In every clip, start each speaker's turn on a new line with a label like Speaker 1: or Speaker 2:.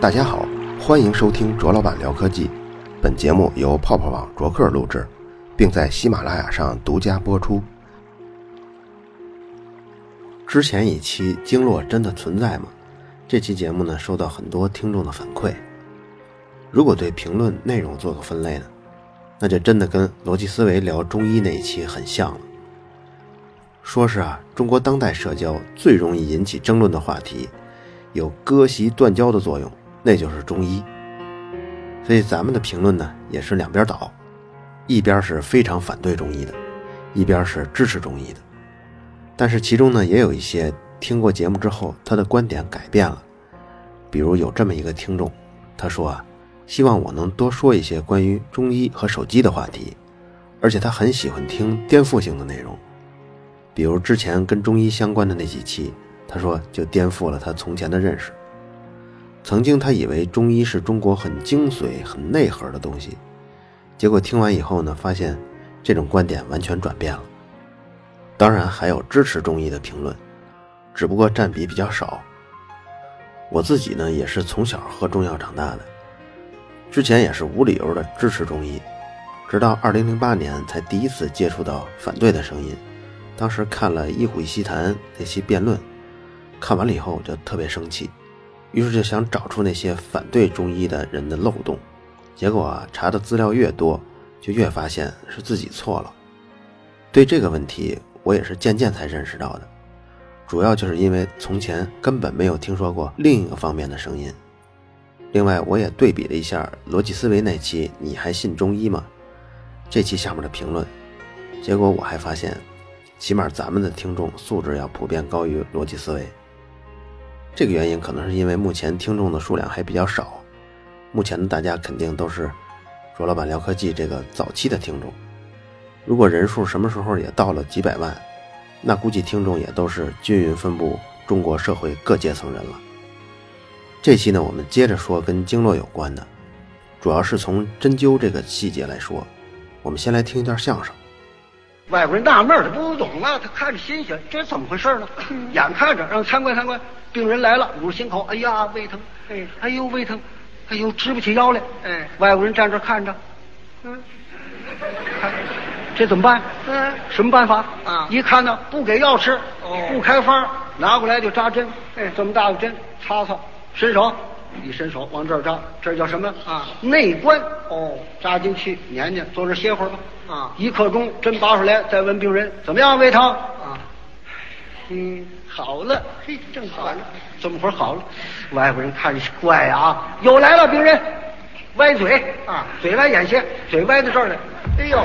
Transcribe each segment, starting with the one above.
Speaker 1: 大家好，欢迎收听卓老板聊科技。本节目由泡泡网卓克录制，并在喜马拉雅上独家播出。之前一期经络真的存在吗？这期节目呢，收到很多听众的反馈。如果对评论内容做个分类呢，那就真的跟逻辑思维聊中医那一期很像了。说是啊，中国当代社交最容易引起争论的话题，有割席断交的作用。那就是中医，所以咱们的评论呢也是两边倒，一边是非常反对中医的，一边是支持中医的。但是其中呢也有一些听过节目之后，他的观点改变了。比如有这么一个听众，他说啊，希望我能多说一些关于中医和手机的话题，而且他很喜欢听颠覆性的内容，比如之前跟中医相关的那几期，他说就颠覆了他从前的认识。曾经他以为中医是中国很精髓、很内核的东西，结果听完以后呢，发现这种观点完全转变了。当然还有支持中医的评论，只不过占比比较少。我自己呢也是从小喝中药长大的，之前也是无理由的支持中医，直到2008年才第一次接触到反对的声音。当时看了《一虎一席谈》那期辩论，看完了以后就特别生气。于是就想找出那些反对中医的人的漏洞，结果啊，查的资料越多，就越发现是自己错了。对这个问题，我也是渐渐才认识到的，主要就是因为从前根本没有听说过另一个方面的声音。另外，我也对比了一下逻辑思维那期“你还信中医吗”这期下面的评论，结果我还发现，起码咱们的听众素质要普遍高于逻辑思维。这个原因可能是因为目前听众的数量还比较少，目前的大家肯定都是卓老板聊科技这个早期的听众。如果人数什么时候也到了几百万，那估计听众也都是均匀分布中国社会各阶层人了。这期呢，我们接着说跟经络有关的，主要是从针灸这个细节来说。我们先来听一段相声。
Speaker 2: 外国人纳闷他不懂啊，他看着新鲜，这是怎么回事呢？眼看着让参观参观。病人来了，捂着心口，哎呀，胃疼，哎，哎呦，胃疼，哎呦，直不起腰来，哎，外国人站这看着，嗯，这怎么办？嗯，什么办法？啊，一看呢，不给药吃，哦，不开方，拿过来就扎针，哎，这么大个针，擦擦，伸手，一伸手往这儿扎，这叫什么？啊，内关，哦，扎进去，粘粘，坐这歇会儿吧，啊，一刻钟，针拔出来，再问病人怎么样，胃疼？啊，嗯。好了，嘿，正好了，这么会儿好了。外国人看着怪啊，又来了病人，歪嘴啊，嘴歪眼斜，嘴歪到这儿来。哎呦，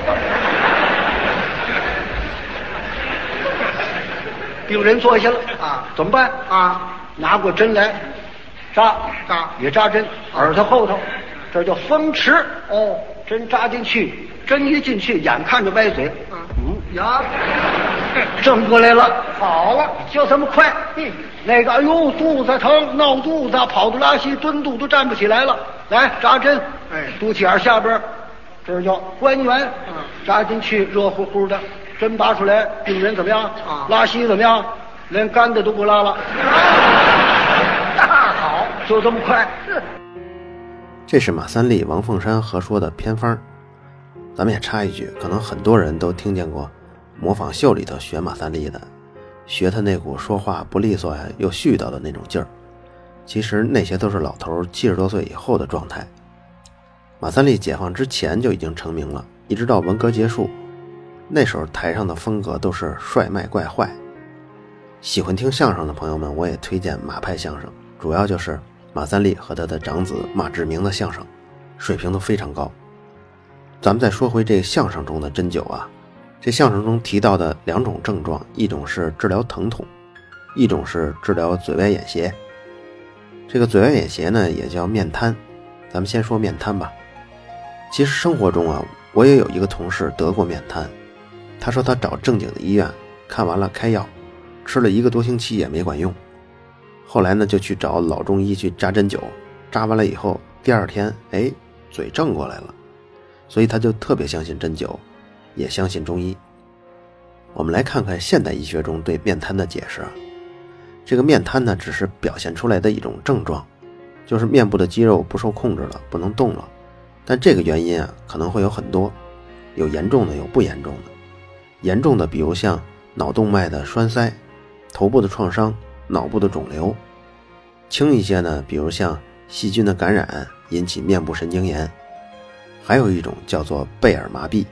Speaker 2: 病人坐下了啊，怎么办啊？拿过针来，扎扎也扎针，耳朵后头，这叫风池哦，针扎进去，针一进去，眼看着歪嘴，嗯呀。正过来了，好了，就这么快。嗯，那个，哎呦，肚子疼，闹肚子，跑肚拉稀，蹲肚都站不起来了。来扎针，哎，肚脐眼下边，这叫关元。嗯，扎进去，热乎乎的，针拔出来，病人怎么样？啊，拉稀怎么样？连干的都不拉了。好，就这么快。
Speaker 1: 这是马三立、王凤山合说的偏方。咱们也插一句，可能很多人都听见过。模仿秀里头学马三立的，学他那股说话不利索呀又絮叨的那种劲儿，其实那些都是老头七十多岁以后的状态。马三立解放之前就已经成名了，一直到文革结束，那时候台上的风格都是帅卖怪坏。喜欢听相声的朋友们，我也推荐马派相声，主要就是马三立和他的长子马志明的相声，水平都非常高。咱们再说回这相声中的针灸啊。这相声中提到的两种症状，一种是治疗疼痛，一种是治疗嘴歪眼斜。这个嘴歪眼斜呢，也叫面瘫。咱们先说面瘫吧。其实生活中啊，我也有一个同事得过面瘫。他说他找正经的医院看完了开药，吃了一个多星期也没管用。后来呢，就去找老中医去扎针灸，扎完了以后，第二天哎，嘴正过来了。所以他就特别相信针灸。也相信中医。我们来看看现代医学中对面瘫的解释。这个面瘫呢，只是表现出来的一种症状，就是面部的肌肉不受控制了，不能动了。但这个原因啊，可能会有很多，有严重的，有不严重的。严重的，比如像脑动脉的栓塞、头部的创伤、脑部的肿瘤；轻一些呢，比如像细菌的感染引起面部神经炎。还有一种叫做贝尔麻痹，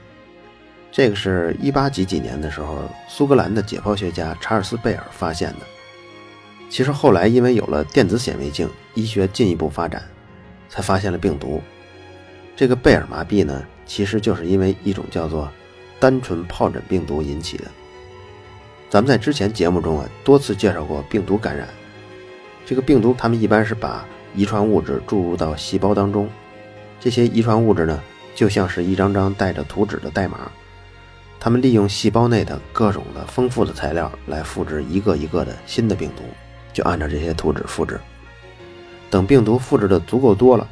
Speaker 1: 这个是一八几几年的时候，苏格兰的解剖学家查尔斯·贝尔发现的。其实后来因为有了电子显微镜，医学进一步发展，才发现了病毒。这个贝尔麻痹呢，其实就是因为一种叫做单纯疱疹病毒引起的。咱们在之前节目中啊，多次介绍过病毒感染。这个病毒，它们一般是把遗传物质注入到细胞当中，这些遗传物质呢，就像是一张张带着图纸的代码，它们利用细胞内的各种的丰富的材料来复制一个一个的新的病毒。就按照这些图纸复制，等病毒复制的足够多了，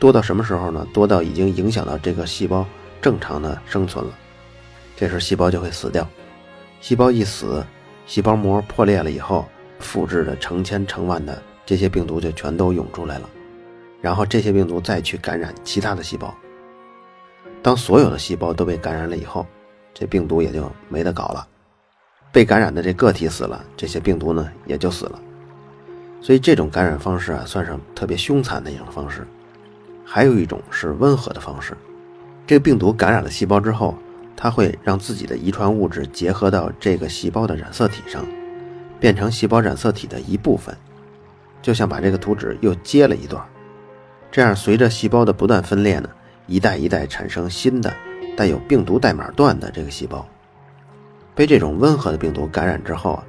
Speaker 1: 多到什么时候呢？多到已经影响到这个细胞正常的生存了，这时细胞就会死掉。细胞一死，细胞膜破裂了以后，复制的成千成万的这些病毒就全都涌出来了，然后这些病毒再去感染其他的细胞。当所有的细胞都被感染了以后，这病毒也就没得搞了。被感染的这个体死了，这些病毒呢也就死了。所以这种感染方式啊，算上特别凶残的一种方式。还有一种是温和的方式，这个病毒感染了细胞之后，它会让自己的遗传物质结合到这个细胞的染色体上，变成细胞染色体的一部分，就像把这个图纸又接了一段。这样随着细胞的不断分裂呢，一代一代产生新的带有病毒代码段的这个细胞。被这种温和的病毒感染之后啊，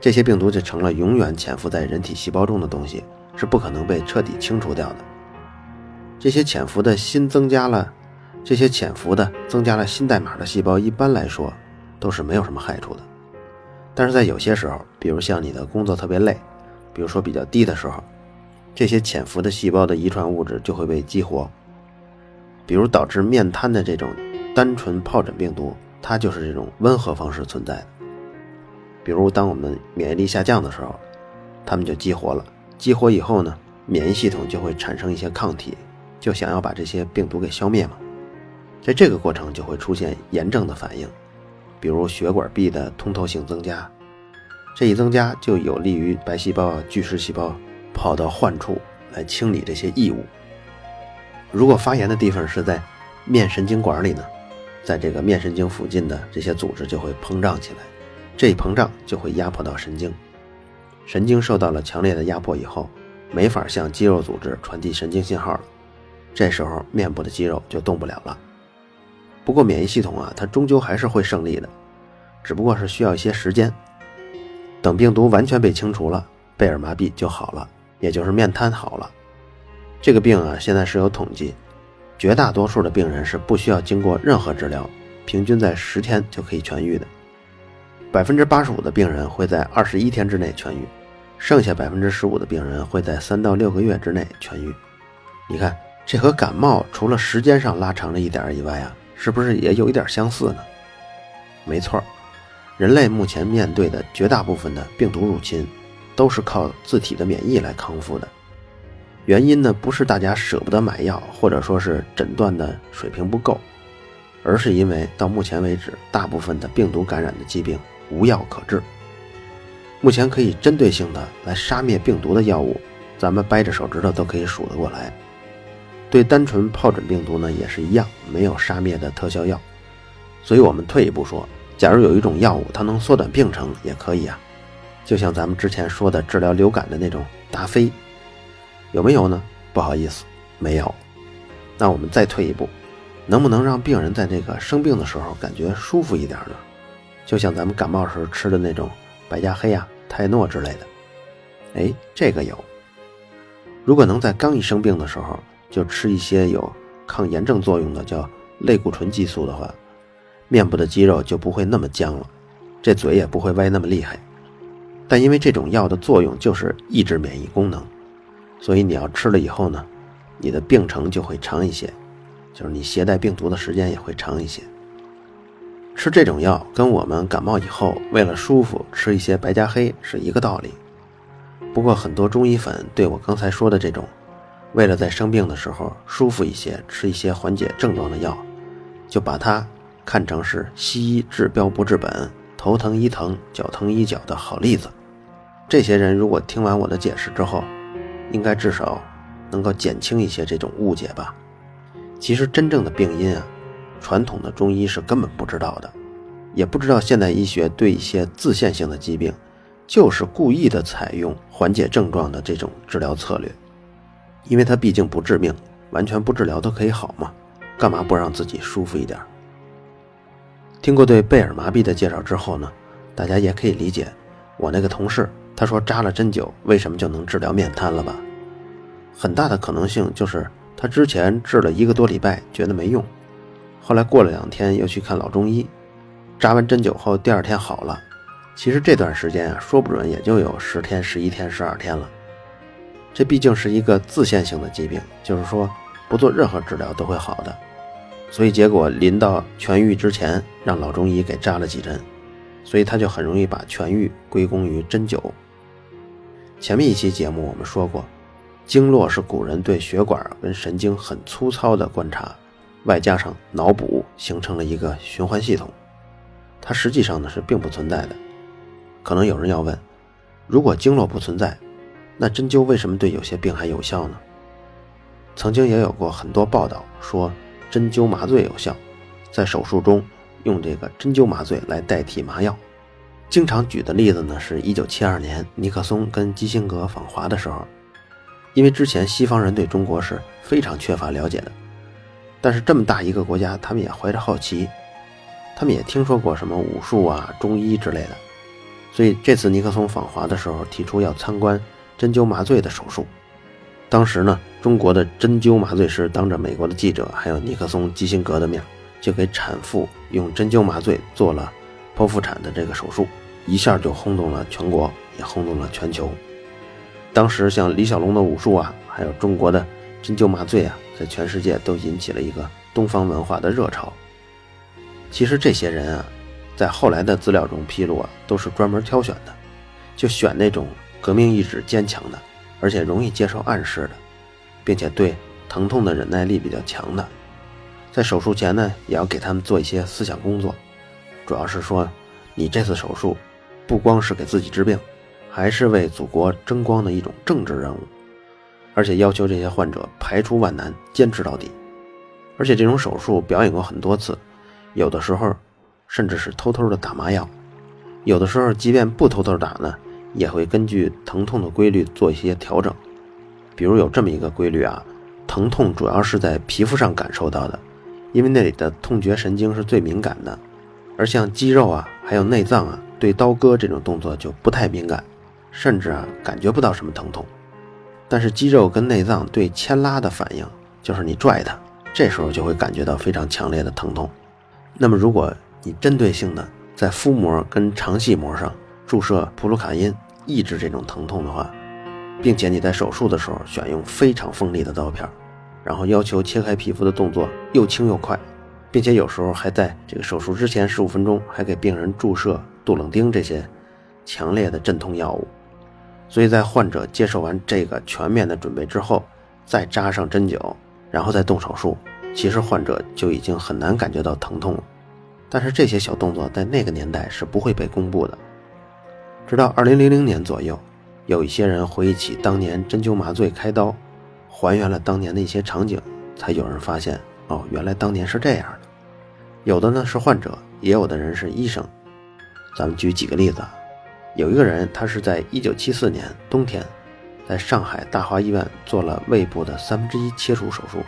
Speaker 1: 这些病毒就成了永远潜伏在人体细胞中的东西，是不可能被彻底清除掉的。这些潜伏的新增加了，这些潜伏的增加了新代码的细胞，一般来说都是没有什么害处的。但是在有些时候，比如像你的工作特别累，比如说比较低的时候，这些潜伏的细胞的遗传物质就会被激活，比如导致面瘫的这种单纯疱疹病毒。它就是这种温和方式存在的，比如当我们免疫力下降的时候，它们就激活了。激活以后呢，免疫系统就会产生一些抗体，就想要把这些病毒给消灭嘛。在这个过程就会出现炎症的反应，比如血管壁的通透性增加。这一增加就有利于白细胞、巨噬细胞跑到患处来清理这些异物。如果发炎的地方是在面神经管里呢？在这个面神经附近的这些组织就会膨胀起来，这一膨胀就会压迫到神经，神经受到了强烈的压迫以后，没法向肌肉组织传递神经信号了，这时候面部的肌肉就动不了了。不过免疫系统啊，它终究还是会胜利的，只不过是需要一些时间。等病毒完全被清除了，贝尔麻痹就好了，也就是面瘫好了。这个病啊，现在是有统计。绝大多数的病人是不需要经过任何治疗，平均在十天就可以痊愈的。百分之八十五的病人会在二十一天之内痊愈，剩下百分之十五的病人会在三到六个月之内痊愈。你看，这和感冒除了时间上拉长了一点以外啊，是不是也有一点相似呢？没错，人类目前面对的绝大部分的病毒入侵，都是靠自体的免疫来康复的。原因呢，不是大家舍不得买药，或者说是诊断的水平不够，而是因为到目前为止，大部分的病毒感染的疾病无药可治。目前可以针对性的来杀灭病毒的药物，咱们掰着手指头都可以数得过来。对单纯疱疹病毒呢，也是一样，没有杀灭的特效药。所以我们退一步说，假如有一种药物，它能缩短病程，也可以啊。就像咱们之前说的治疗流感的那种达菲。有没有呢？不好意思，没有。那我们再退一步，能不能让病人在这个生病的时候感觉舒服一点呢？就像咱们感冒时吃的那种百家黑啊、泰诺之类的。哎，这个有。如果能在刚一生病的时候就吃一些有抗炎症作用的叫类固醇激素的话，面部的肌肉就不会那么僵了，这嘴也不会歪那么厉害。但因为这种药的作用就是抑制免疫功能。所以你要吃了以后呢，你的病程就会长一些，就是你携带病毒的时间也会长一些。吃这种药跟我们感冒以后为了舒服吃一些白加黑是一个道理，不过很多中医粉对我刚才说的这种，为了在生病的时候舒服一些，吃一些缓解症状的药，就把它看成是西医治标不治本、头疼医疼、脚疼医脚的好例子。这些人如果听完我的解释之后，应该至少能够减轻一些这种误解吧。其实真正的病因啊，传统的中医是根本不知道的，也不知道现代医学对一些自限性的疾病，就是故意的采用缓解症状的这种治疗策略，因为它毕竟不致命，完全不治疗都可以好嘛，干嘛不让自己舒服一点？听过对贝尔麻痹的介绍之后呢，大家也可以理解我那个同事他说扎了针灸为什么就能治疗面瘫了吧？很大的可能性就是。他之前治了一个多礼拜，觉得没用，后来过了两天又去看老中医，扎完针灸后第二天好了。其实这段时间啊，说不准也就有十天、十一天、十二天了。这毕竟是一个自限性的疾病，就是说不做任何治疗都会好的。所以结果临到痊愈之前，让老中医给扎了几针，所以他就很容易把痊愈归功于针灸。前面一期节目我们说过。经络是古人对血管跟神经很粗糙的观察，外加上脑补，形成了一个循环系统。它实际上呢是并不存在的。可能有人要问：如果经络不存在，那针灸为什么对有些病还有效呢？曾经也有过很多报道说针灸麻醉有效，在手术中用这个针灸麻醉来代替麻药。经常举的例子呢是一九七二年尼克松跟基辛格访华的时候。因为之前西方人对中国是非常缺乏了解的，但是这么大一个国家，他们也怀着好奇，他们也听说过什么武术啊、中医之类的，所以这次尼克松访华的时候，提出要参观针灸麻醉的手术。当时呢，中国的针灸麻醉师当着美国的记者还有尼克松、基辛格的面，就给产妇用针灸麻醉做了剖腹产的这个手术，一下就轰动了全国，也轰动了全球。当时像李小龙的武术啊，还有中国的针灸麻醉啊，在全世界都引起了一个东方文化的热潮。其实这些人啊，在后来的资料中披露啊，都是专门挑选的，就选那种革命意志坚强的，而且容易接受暗示的，并且对疼痛的忍耐力比较强的。在手术前呢，也要给他们做一些思想工作，主要是说，你这次手术不光是给自己治病。还是为祖国争光的一种政治任务，而且要求这些患者排除万难，坚持到底。而且这种手术表演过很多次，有的时候甚至是偷偷的打麻药，有的时候即便不偷偷打呢，也会根据疼痛的规律做一些调整。比如有这么一个规律啊，疼痛主要是在皮肤上感受到的，因为那里的痛觉神经是最敏感的，而像肌肉啊，还有内脏啊，对刀割这种动作就不太敏感。甚至啊，感觉不到什么疼痛，但是肌肉跟内脏对牵拉的反应，就是你拽它，这时候就会感觉到非常强烈的疼痛。那么，如果你针对性的在腹膜跟肠系膜上注射普鲁卡因，抑制这种疼痛的话，并且你在手术的时候选用非常锋利的刀片，然后要求切开皮肤的动作又轻又快，并且有时候还在这个手术之前十五分钟还给病人注射杜冷丁这些强烈的镇痛药物。所以在患者接受完这个全面的准备之后，再扎上针灸，然后再动手术，其实患者就已经很难感觉到疼痛了。但是这些小动作在那个年代是不会被公布的。直到二零零零年左右，有一些人回忆起当年针灸麻醉开刀，还原了当年的一些场景，才有人发现哦，原来当年是这样的。有的呢是患者，也有的人是医生。咱们举几个例子。有一个人，他是在一九七四年冬天，在上海大华医院做了胃部的三分之一切除手术。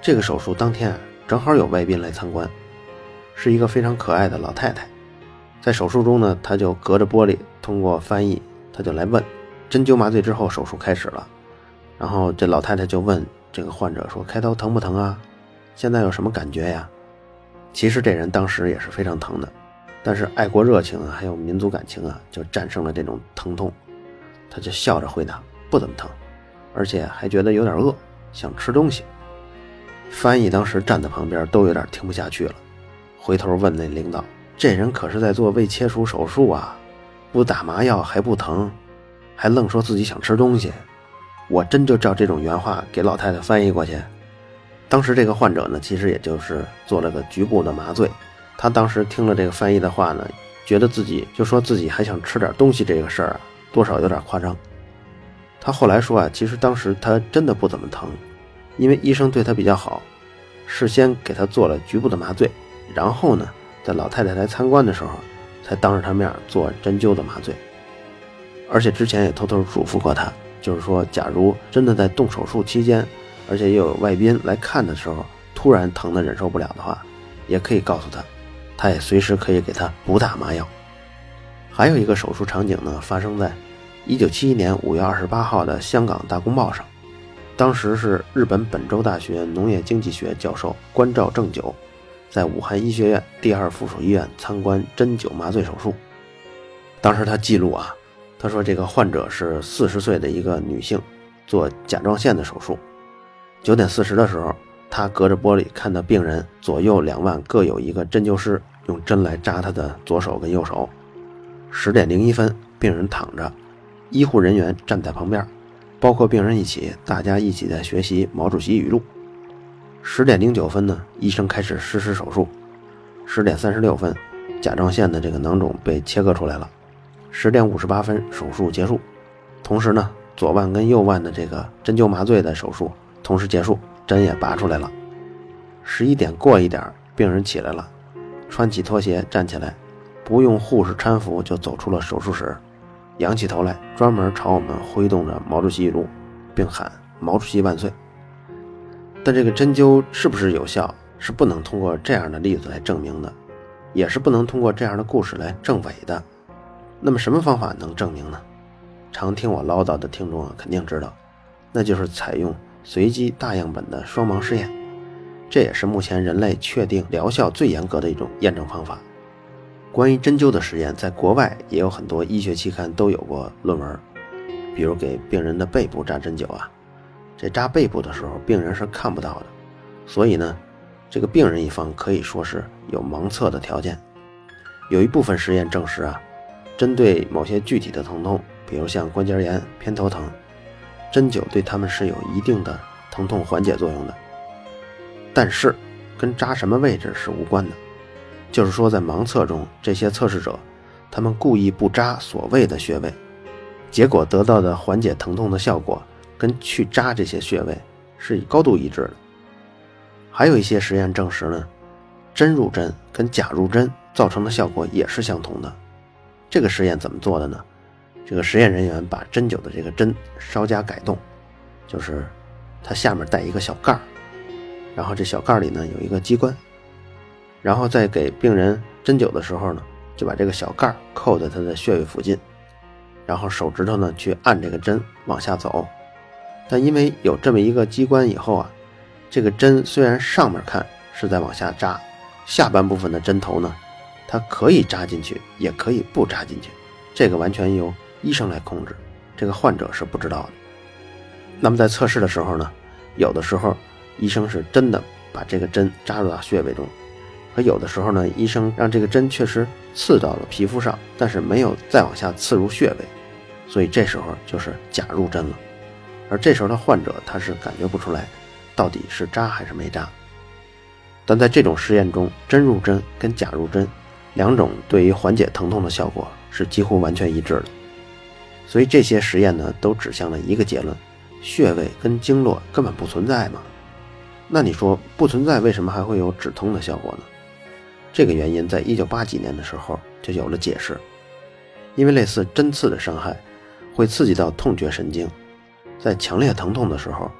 Speaker 1: 这个手术当天，正好有外宾来参观，是一个非常可爱的老太太。在手术中呢，他就隔着玻璃通过翻译，他就来问：针灸麻醉之后，手术开始了。然后这老太太就问这个患者说：“开刀疼不疼啊？现在有什么感觉呀？”其实这人当时也是非常疼的。但是爱国热情啊，还有民族感情啊，就战胜了这种疼痛。他就笑着回答：“不怎么疼，而且还觉得有点饿，想吃东西。”翻译当时站在旁边都有点听不下去了，回头问那领导：“这人可是在做胃切除手术啊，不打麻药还不疼？”还愣说自己想吃东西。我真就照这种原话给老太太翻译过去。当时这个患者呢，其实也就是做了个局部的麻醉。他当时听了这个翻译的话呢，觉得自己就说自己还想吃点东西这个事儿啊，多少有点夸张。他后来说啊，其实当时他真的不怎么疼，因为医生对他比较好，事先给他做了局部的麻醉，然后呢，在老太太来参观的时候，才当着她面做针灸的麻醉，而且之前也偷偷嘱咐过她。就是说，假如真的在动手术期间，而且又有外宾来看的时候，突然疼得忍受不了的话，也可以告诉他，他也随时可以给他补打麻药。还有一个手术场景呢，发生在1971年5月28号的香港大公报上，当时是日本本州大学农业经济学教授关照正久，在武汉医学院第二附属医院参观针灸麻醉手术，当时他记录啊。他说：“这个患者是四十岁的一个女性，做甲状腺的手术。九点四十的时候，他隔着玻璃看到病人左右两腕各有一个针灸师用针来扎他的左手跟右手。十点零一分，病人躺着，医护人员站在旁边，包括病人一起，大家一起在学习毛主席语录。十点零九分呢，医生开始实施手术。十点三十六分，甲状腺的这个囊肿被切割出来了。”十点五十八分，手术结束。同时呢，左腕跟右腕的这个针灸麻醉的手术同时结束，针也拔出来了。十一点过一点，病人起来了，穿起拖鞋站起来，不用护士搀扶就走出了手术室，仰起头来，专门朝我们挥动着毛主席语录，并喊“毛主席万岁”。但这个针灸是不是有效，是不能通过这样的例子来证明的，也是不能通过这样的故事来证伪的。那么什么方法能证明呢？常听我唠叨的听众啊，肯定知道，那就是采用随机大样本的双盲试验，这也是目前人类确定疗效最严格的一种验证方法。关于针灸的实验，在国外也有很多医学期刊都有过论文，比如给病人的背部扎针灸啊，这扎背部的时候，病人是看不到的，所以呢，这个病人一方可以说是有盲测的条件。有一部分实验证实啊。针对某些具体的疼痛，比如像关节炎、偏头疼，针灸对他们是有一定的疼痛缓解作用的。但是，跟扎什么位置是无关的。就是说，在盲测中，这些测试者他们故意不扎所谓的穴位，结果得到的缓解疼痛的效果跟去扎这些穴位是高度一致的。还有一些实验证实呢，针入针跟假入针造成的效果也是相同的。这个实验怎么做的呢？这个实验人员把针灸的这个针稍加改动，就是它下面带一个小盖儿，然后这小盖儿里呢有一个机关，然后在给病人针灸的时候呢，就把这个小盖儿扣在他的穴位附近，然后手指头呢去按这个针往下走，但因为有这么一个机关以后啊，这个针虽然上面看是在往下扎，下半部分的针头呢。它可以扎进去，也可以不扎进去，这个完全由医生来控制，这个患者是不知道的。那么在测试的时候呢，有的时候医生是真的把这个针扎入到穴位中，可有的时候呢，医生让这个针确实刺到了皮肤上，但是没有再往下刺入穴位，所以这时候就是假入针了。而这时候的患者他是感觉不出来，到底是扎还是没扎。但在这种实验中，真入针跟假入针。两种对于缓解疼痛的效果是几乎完全一致的，所以这些实验呢都指向了一个结论：穴位跟经络根本不存在嘛。那你说不存在，为什么还会有止痛的效果呢？这个原因在一九八几年的时候就有了解释，因为类似针刺的伤害会刺激到痛觉神经，在强烈疼痛的时候，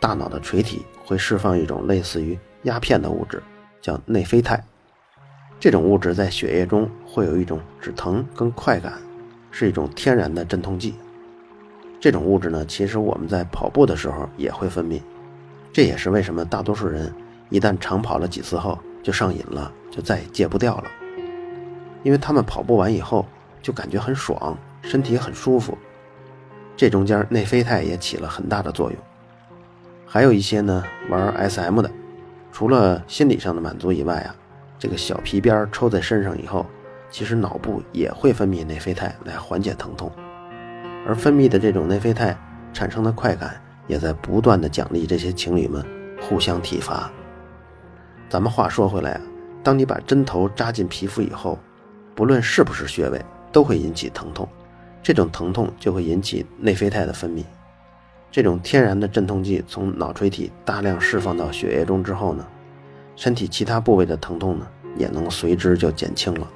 Speaker 1: 大脑的垂体会释放一种类似于鸦片的物质，叫内啡肽。这种物质在血液中会有一种止疼跟快感，是一种天然的镇痛剂。这种物质呢，其实我们在跑步的时候也会分泌，这也是为什么大多数人一旦长跑了几次后就上瘾了，就再也戒不掉了。因为他们跑步完以后就感觉很爽，身体很舒服。这中间内啡肽也起了很大的作用。还有一些呢玩 SM 的，除了心理上的满足以外啊。这个小皮鞭抽在身上以后，其实脑部也会分泌内啡肽来缓解疼痛。而分泌的这种内啡肽产生的快感，也在不断的奖励这些情侣们互相体罚。咱们话说回来啊，当你把针头扎进皮肤以后，不论是不是穴位，都会引起疼痛，这种疼痛就会引起内啡肽的分泌。这种天然的镇痛剂从脑垂体大量释放到血液中之后呢，身体其他部位的疼痛呢也能随之就减轻了。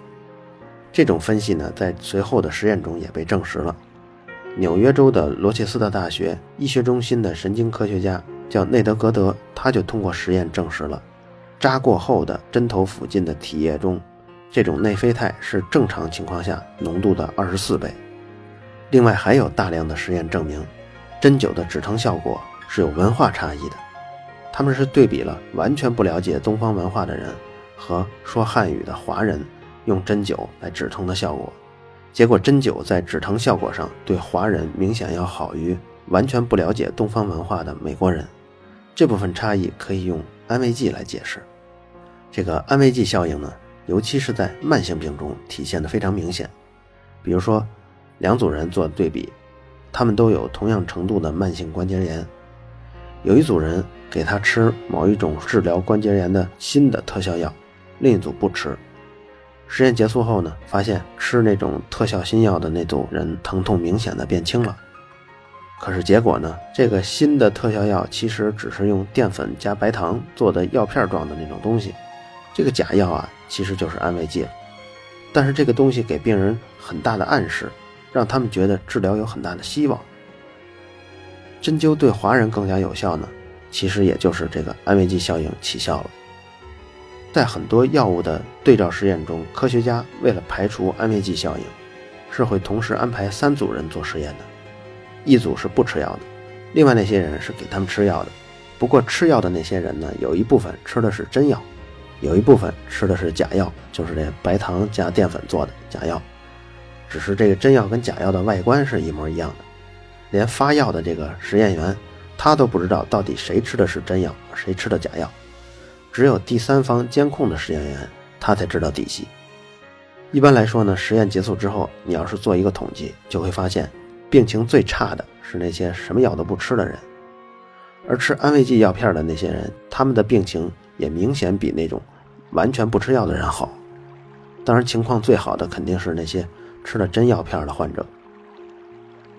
Speaker 1: 这种分析呢，在随后的实验中也被证实了。纽约州的罗切斯特大学医学中心的神经科学家叫内德格德，他就通过实验证实了，扎过后的针头附近的体液中，这种内啡肽是正常情况下浓度的二十四倍。另外，还有大量的实验证明，针灸的止疼效果是有文化差异的。他们是对比了完全不了解东方文化的人和说汉语的华人。用针灸来止痛的效果，结果针灸在止疼效果上对华人明显要好于完全不了解东方文化的美国人。这部分差异可以用安慰剂来解释。这个安慰剂效应呢，尤其是在慢性病中体现的非常明显。比如说，两组人做对比，他们都有同样程度的慢性关节炎，有一组人给他吃某一种治疗关节炎的新的特效药，另一组不吃。实验结束后呢，发现吃那种特效新药的那组人疼痛明显的变轻了。可是结果呢，这个新的特效药其实只是用淀粉加白糖做的药片状的那种东西，这个假药啊其实就是安慰剂。但是这个东西给病人很大的暗示，让他们觉得治疗有很大的希望。针灸对华人更加有效呢，其实也就是这个安慰剂效应起效了。在很多药物的对照实验中，科学家为了排除安慰剂效应，是会同时安排三组人做实验的。一组是不吃药的，另外那些人是给他们吃药的。不过吃药的那些人呢，有一部分吃的是真药，有一部分吃的是假药，就是这白糖加淀粉做的假药。只是这个真药跟假药的外观是一模一样的，连发药的这个实验员，他都不知道到底谁吃的是真药，谁吃的假药。只有第三方监控的实验员，他才知道底细。一般来说呢，实验结束之后，你要是做一个统计，就会发现，病情最差的是那些什么药都不吃的人，而吃安慰剂药片的那些人，他们的病情也明显比那种完全不吃药的人好。当然，情况最好的肯定是那些吃了真药片的患者。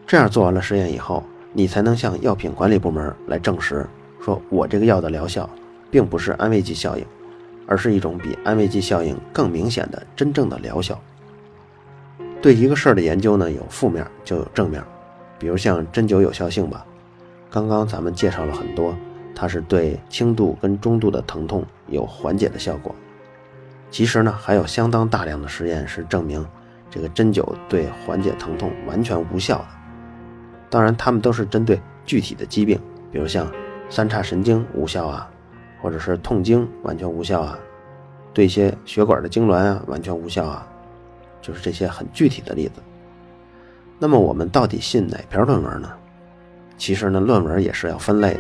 Speaker 1: 这样做完了实验以后，你才能向药品管理部门来证实，说我这个药的疗效。并不是安慰剂效应，而是一种比安慰剂效应更明显的真正的疗效。对一个事儿的研究呢，有负面就有正面，比如像针灸有效性吧。刚刚咱们介绍了很多，它是对轻度跟中度的疼痛有缓解的效果。其实呢，还有相当大量的实验是证明这个针灸对缓解疼痛完全无效的。当然，他们都是针对具体的疾病，比如像三叉神经无效啊。或者是痛经完全无效啊，对一些血管的痉挛啊完全无效啊，就是这些很具体的例子。那么我们到底信哪篇论文呢？其实呢，论文也是要分类的，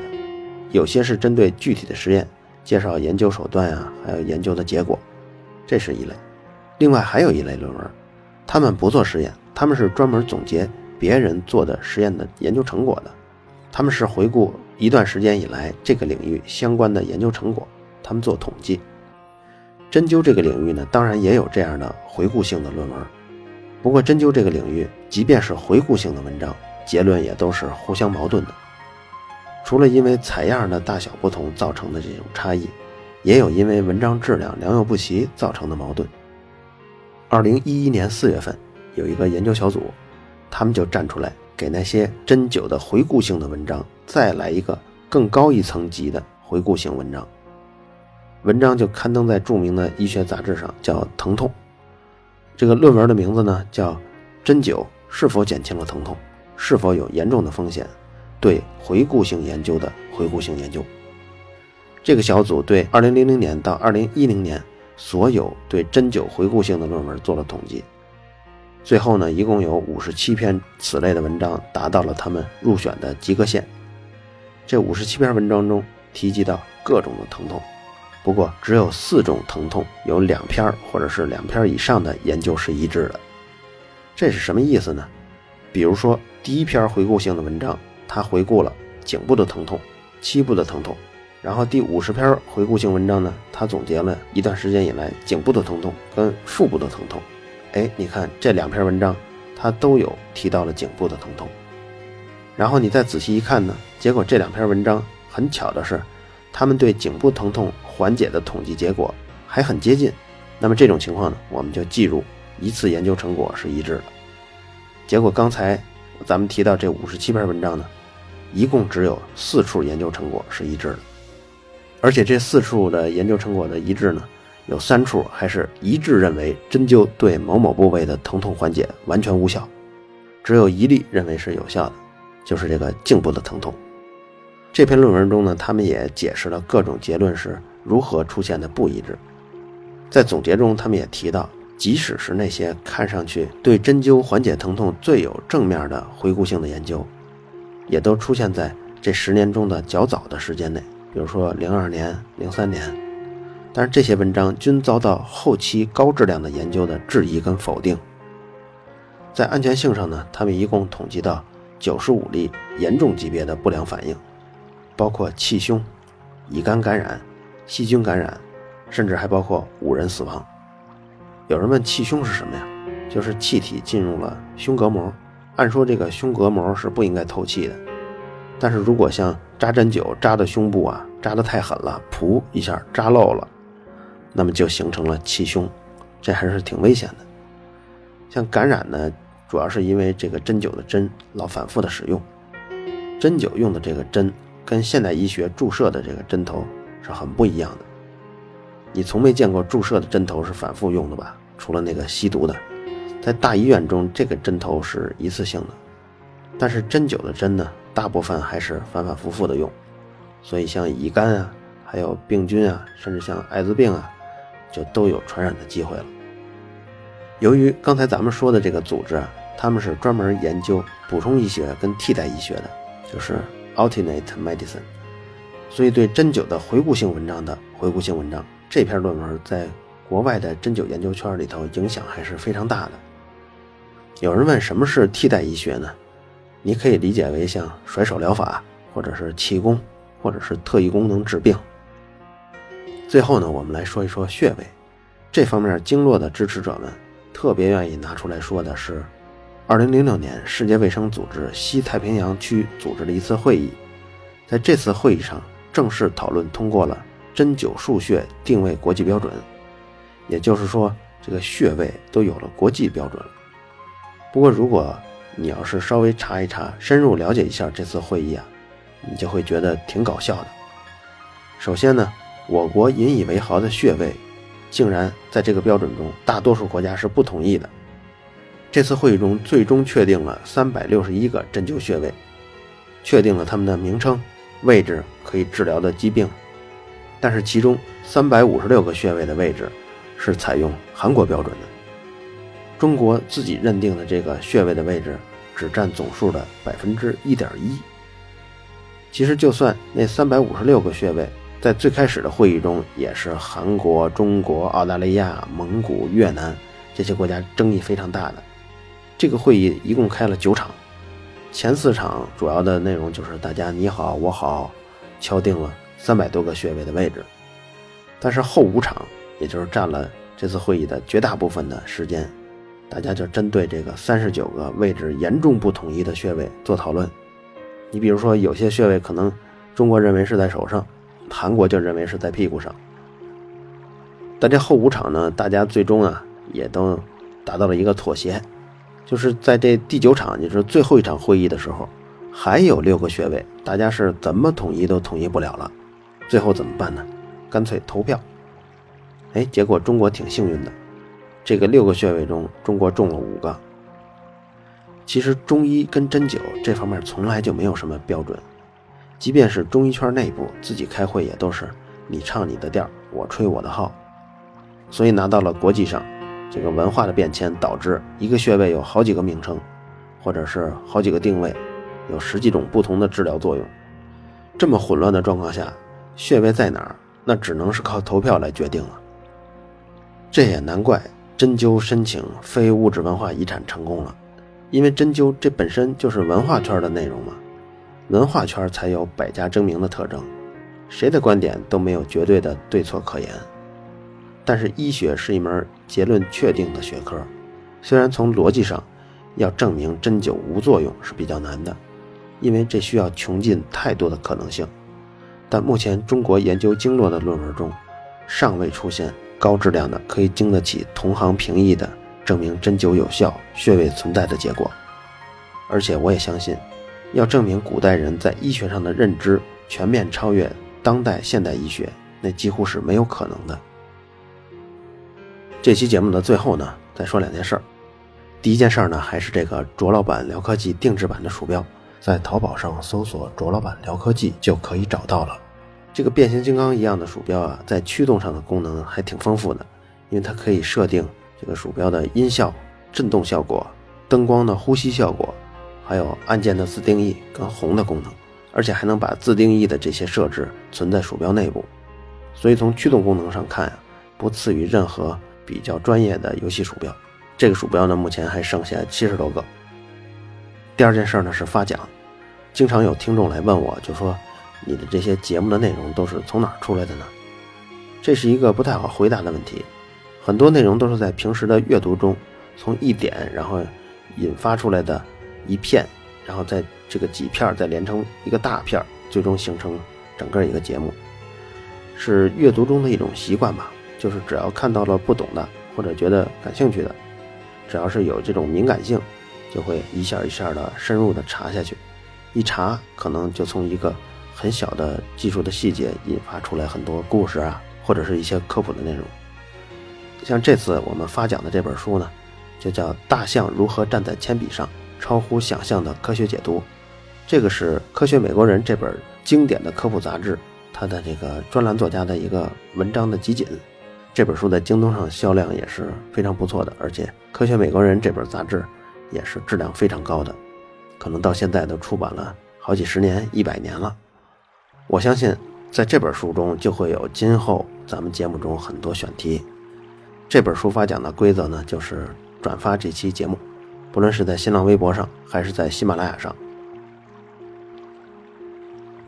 Speaker 1: 有些是针对具体的实验介绍研究手段啊，还有研究的结果，这是一类。另外还有一类论文，他们不做实验，他们是专门总结别人做的实验的研究成果的，他们是回顾。一段时间以来，这个领域相关的研究成果，他们做统计。针灸这个领域呢，当然也有这样的回顾性的论文。不过，针灸这个领域，即便是回顾性的文章，结论也都是互相矛盾的。除了因为采样的大小不同造成的这种差异，也有因为文章质量良莠不齐造成的矛盾。二零一一年四月份，有一个研究小组，他们就站出来。给那些针灸的回顾性的文章再来一个更高一层级的回顾性文章，文章就刊登在著名的医学杂志上，叫《疼痛》。这个论文的名字呢叫“针灸是否减轻了疼痛，是否有严重的风险？对回顾性研究的回顾性研究”。这个小组对2000年到2010年所有对针灸回顾性的论文做了统计。最后呢，一共有五十七篇此类的文章达到了他们入选的及格线。这五十七篇文章中提及到各种的疼痛，不过只有四种疼痛有两篇或者是两篇以上的研究是一致的。这是什么意思呢？比如说第一篇回顾性的文章，它回顾了颈部的疼痛、膝部的疼痛，然后第五十篇回顾性文章呢，它总结了一段时间以来颈部的疼痛跟腹部的疼痛。哎，你看这两篇文章，它都有提到了颈部的疼痛。然后你再仔细一看呢，结果这两篇文章很巧的是，他们对颈部疼痛缓解的统计结果还很接近。那么这种情况呢，我们就计入一次研究成果是一致的。结果刚才咱们提到这五十七篇文章呢，一共只有四处研究成果是一致的，而且这四处的研究成果的一致呢，有三处还是一致认为针灸对某某部位的疼痛缓解完全无效，只有一例认为是有效的。就是这个颈部的疼痛。这篇论文中呢，他们也解释了各种结论是如何出现的不一致。在总结中，他们也提到，即使是那些看上去对针灸缓解疼痛最有正面的回顾性的研究，也都出现在这十年中的较早的时间内，比如说零二年、零三年。但是这些文章均遭到后期高质量的研究的质疑跟否定。在安全性上呢，他们一共统计到。九十五例严重级别的不良反应，包括气胸、乙肝感染、细菌感染，甚至还包括五人死亡。有人问气胸是什么呀？就是气体进入了胸膈膜。按说这个胸膈膜是不应该透气的，但是如果像扎针灸扎的胸部啊，扎得太狠了，噗一下扎漏了，那么就形成了气胸，这还是挺危险的。像感染呢？主要是因为这个针灸的针老反复的使用，针灸用的这个针跟现代医学注射的这个针头是很不一样的。你从没见过注射的针头是反复用的吧？除了那个吸毒的，在大医院中这个针头是一次性的，但是针灸的针呢，大部分还是反反复复的用，所以像乙肝啊，还有病菌啊，甚至像艾滋病啊，就都有传染的机会了。由于刚才咱们说的这个组织啊。他们是专门研究补充医学跟替代医学的，就是 alternate medicine。所以对针灸的回顾性文章的回顾性文章，这篇论文在国外的针灸研究圈里头影响还是非常大的。有人问什么是替代医学呢？你可以理解为像甩手疗法，或者是气功，或者是特异功能治病。最后呢，我们来说一说穴位这方面，经络的支持者们特别愿意拿出来说的是。二零零六年，世界卫生组织西太平洋区组织了一次会议，在这次会议上正式讨论通过了针灸术穴定位国际标准，也就是说，这个穴位都有了国际标准。不过，如果你要是稍微查一查，深入了解一下这次会议啊，你就会觉得挺搞笑的。首先呢，我国引以为豪的穴位，竟然在这个标准中，大多数国家是不同意的。这次会议中，最终确定了三百六十一个针灸穴位，确定了它们的名称、位置、可以治疗的疾病。但是，其中三百五十六个穴位的位置是采用韩国标准的，中国自己认定的这个穴位的位置只占总数的百分之一点一。其实，就算那三百五十六个穴位在最开始的会议中也是韩国、中国、澳大利亚、蒙古、越南这些国家争议非常大的。这个会议一共开了九场，前四场主要的内容就是大家你好我好，敲定了三百多个穴位的位置。但是后五场，也就是占了这次会议的绝大部分的时间，大家就针对这个三十九个位置严重不统一的穴位做讨论。你比如说，有些穴位可能中国认为是在手上，韩国就认为是在屁股上。但这后五场呢，大家最终啊也都达到了一个妥协。就是在这第九场，也就是最后一场会议的时候，还有六个穴位，大家是怎么统一都统一不了了。最后怎么办呢？干脆投票。哎，结果中国挺幸运的，这个六个穴位中，中国中了五个。其实中医跟针灸这方面从来就没有什么标准，即便是中医圈内部自己开会，也都是你唱你的调，我吹我的号，所以拿到了国际上。这个文化的变迁导致一个穴位有好几个名称，或者是好几个定位，有十几种不同的治疗作用。这么混乱的状况下，穴位在哪儿，那只能是靠投票来决定了。这也难怪针灸申请非物质文化遗产成功了，因为针灸这本身就是文化圈的内容嘛，文化圈才有百家争鸣的特征，谁的观点都没有绝对的对错可言。但是医学是一门结论确定的学科，虽然从逻辑上要证明针灸无作用是比较难的，因为这需要穷尽太多的可能性。但目前中国研究经络的论文中，尚未出现高质量的可以经得起同行评议的。证明针灸有效、穴位存在的结果，而且我也相信，要证明古代人在医学上的认知全面超越当代现代医学，那几乎是没有可能的。这期节目的最后呢，再说两件事儿。第一件事儿呢，还是这个卓老板聊科技定制版的鼠标，在淘宝上搜索“卓老板聊科技”就可以找到了。这个变形金刚一样的鼠标啊，在驱动上的功能还挺丰富的，因为它可以设定。这个鼠标的音效、震动效果、灯光的呼吸效果，还有按键的自定义跟红的功能，而且还能把自定义的这些设置存在鼠标内部，所以从驱动功能上看啊，不次于任何比较专业的游戏鼠标。这个鼠标呢，目前还剩下七十多个。第二件事呢是发奖，经常有听众来问我，就说你的这些节目的内容都是从哪儿出来的呢？这是一个不太好回答的问题。很多内容都是在平时的阅读中，从一点然后引发出来的一片，然后在这个几片再连成一个大片，最终形成整个一个节目，是阅读中的一种习惯吧。就是只要看到了不懂的或者觉得感兴趣的，只要是有这种敏感性，就会一下一下的深入的查下去，一查可能就从一个很小的技术的细节引发出来很多故事啊，或者是一些科普的内容。像这次我们发奖的这本书呢，就叫《大象如何站在铅笔上：超乎想象的科学解读》。这个是《科学美国人》这本经典的科普杂志，它的这个专栏作家的一个文章的集锦。这本书在京东上销量也是非常不错的，而且《科学美国人》这本杂志也是质量非常高的，可能到现在都出版了好几十年、一百年了。我相信在这本书中就会有今后咱们节目中很多选题。这本书发奖的规则呢，就是转发这期节目，不论是在新浪微博上还是在喜马拉雅上。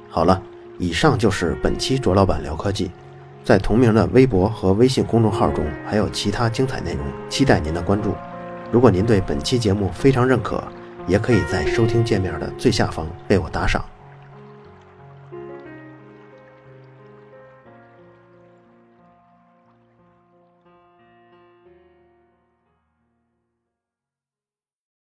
Speaker 1: 好了，以上就是本期卓老板聊科技，在同名的微博和微信公众号中还有其他精彩内容，期待您的关注。如果您对本期节目非常认可，也可以在收听界面的最下方为我打赏。